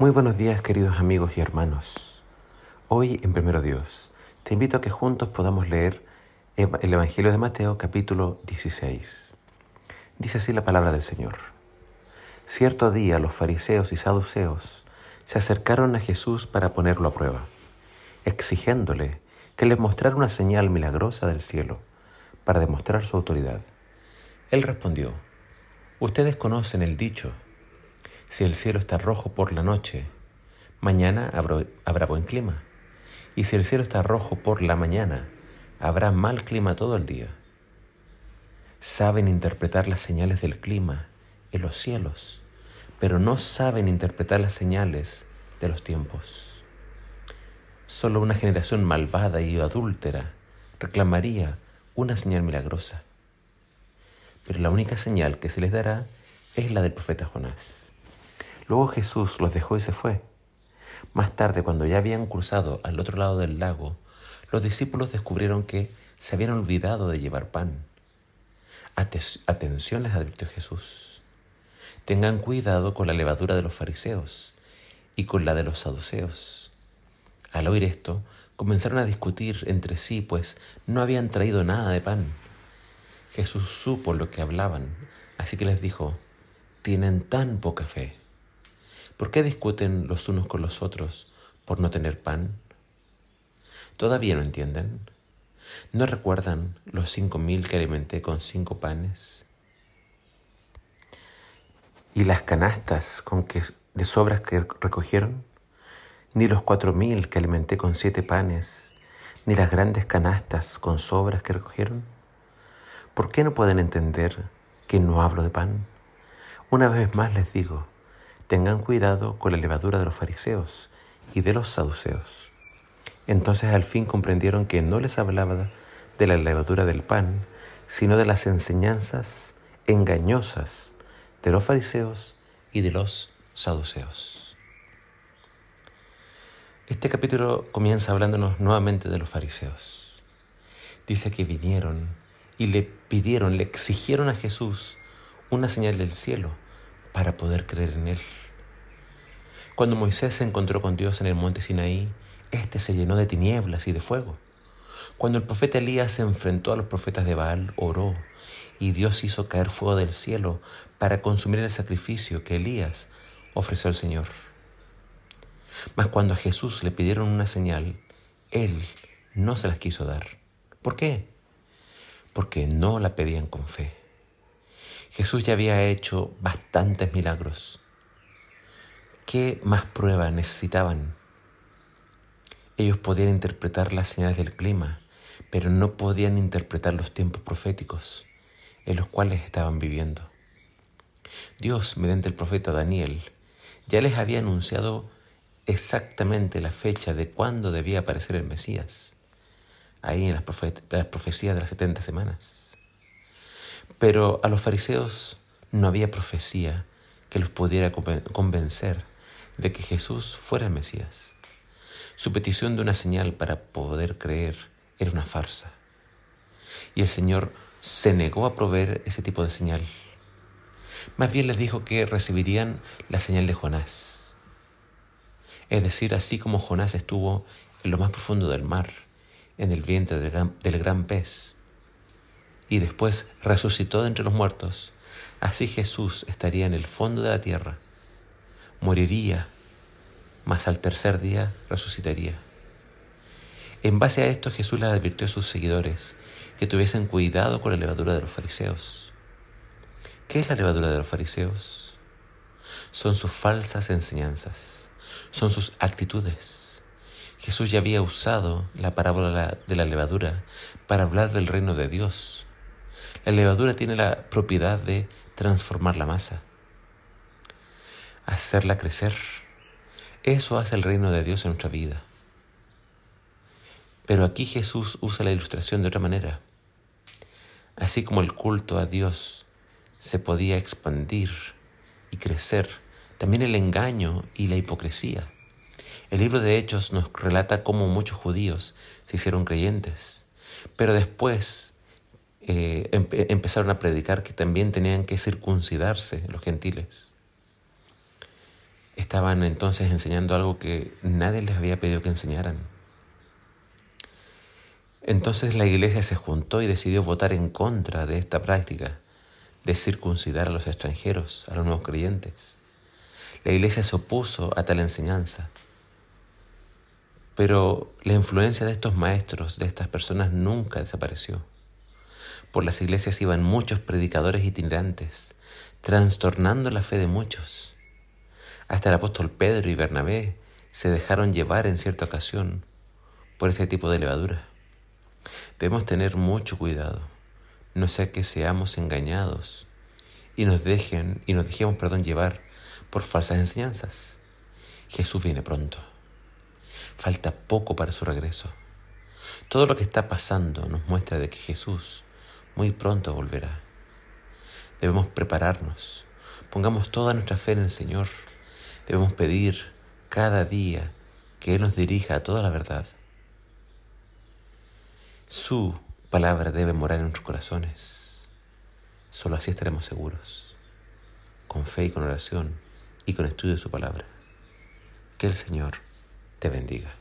Muy buenos días queridos amigos y hermanos. Hoy en Primero Dios te invito a que juntos podamos leer el Evangelio de Mateo capítulo 16. Dice así la palabra del Señor. Cierto día los fariseos y saduceos se acercaron a Jesús para ponerlo a prueba, exigiéndole que les mostrara una señal milagrosa del cielo para demostrar su autoridad. Él respondió, Ustedes conocen el dicho, si el cielo está rojo por la noche, mañana habrá, buen clima. Y si el cielo está rojo por la mañana, habrá mal clima todo el día. Saben interpretar las señales del clima en los cielos, pero no saben interpretar las señales de los tiempos. Solo una generación malvada y adúltera reclamaría una señal milagrosa. Pero la única señal que se les dará es la del profeta Jonás. Luego Jesús los dejó y se fue. Más tarde, cuando ya habían cruzado al otro lado del lago, los discípulos descubrieron que se habían olvidado de llevar pan. Atención les advirtió Jesús. Tengan cuidado con la levadura de los fariseos y con la de los saduceos. Al oír esto, comenzaron a discutir entre sí, pues no habían traído nada de pan. Jesús supo lo que hablaban, así que les dijo, tienen tan poca fe. ¿Por qué discuten los unos con los otros por no tener pan? ¿Todavía no entienden? ¿No recuerdan los cinco mil que alimenté con cinco panes? ¿Y las canastas con que, de sobras que recogieron? Ni los cuatro mil que alimenté con siete panes, ni las grandes canastas con sobras que recogieron? ¿Por qué no pueden entender que no hablo de pan? Una vez más les digo, tengan cuidado con la levadura de los fariseos y de los saduceos. Entonces al fin comprendieron que no les hablaba de la levadura del pan, sino de las enseñanzas engañosas de los fariseos y de los saduceos. Este capítulo comienza hablándonos nuevamente de los fariseos. Dice que vinieron y le pidieron, le exigieron a Jesús una señal del cielo para poder creer en Él. Cuando Moisés se encontró con Dios en el monte Sinaí, éste se llenó de tinieblas y de fuego. Cuando el profeta Elías se enfrentó a los profetas de Baal, oró, y Dios hizo caer fuego del cielo para consumir el sacrificio que Elías ofreció al Señor. Mas cuando a Jesús le pidieron una señal, Él no se las quiso dar. ¿Por qué? Porque no la pedían con fe. Jesús ya había hecho bastantes milagros. ¿Qué más pruebas necesitaban? Ellos podían interpretar las señales del clima, pero no podían interpretar los tiempos proféticos en los cuales estaban viviendo. Dios, mediante el profeta Daniel, ya les había anunciado exactamente la fecha de cuándo debía aparecer el Mesías, ahí en las, profecías de las 70 semanas. Pero a los fariseos no había profecía que los pudiera convencer de que Jesús fuera el Mesías. Su petición de una señal para poder creer era una farsa. Y el Señor se negó a proveer ese tipo de señal. Más bien les dijo que recibirían la señal de Jonás. Es decir, así como Jonás estuvo en lo más profundo del mar, en el vientre del gran, pez, y después resucitó de entre los muertos, así Jesús estaría en el fondo de la tierra, moriría, mas al tercer día resucitaría. En base a esto Jesús le advirtió a sus seguidores que tuviesen cuidado con la levadura de los fariseos. ¿Qué es la levadura de los fariseos? Son sus falsas enseñanzas, son sus actitudes. Jesús ya había usado la parábola de la levadura para hablar del reino de Dios, la levadura tiene la propiedad de transformar la masa, hacerla crecer. Eso hace el reino de Dios en nuestra vida. Pero aquí Jesús usa la ilustración de otra manera. Así como el culto a Dios se podía expandir y crecer, también el engaño y la hipocresía. El libro de Hechos nos relata cómo muchos judíos se hicieron creyentes, pero después eh, empezaron a predicar que también tenían que circuncidarse los gentiles. estaban entonces enseñando algo que nadie les había pedido que enseñaran. Entonces la iglesia se juntó y decidió votar en contra de esta práctica de circuncidar a los extranjeros, a los nuevos creyentes. La iglesia se opuso a tal enseñanza. Pero la influencia de estos maestros, de estas personas, nunca desapareció. Por las iglesias iban muchos predicadores itinerantes, trastornando la fe de muchos. Hasta el apóstol Pedro y Bernabé se dejaron llevar en cierta ocasión por este tipo de levadura. Debemos tener mucho cuidado, no sea que seamos engañados y nos dejen y nos dejemos, perdón, llevar por falsas enseñanzas. Jesús viene pronto. Falta poco para su regreso. Todo lo que está pasando nos muestra de que Jesús muy pronto volverá. Debemos prepararnos. Pongamos toda nuestra fe en el Señor. Debemos pedir cada día que Él nos dirija a toda la verdad. Su palabra debe morar en nuestros corazones. Solo así estaremos seguros, con fe y con oración y con estudio de su palabra. Que el Señor te bendiga.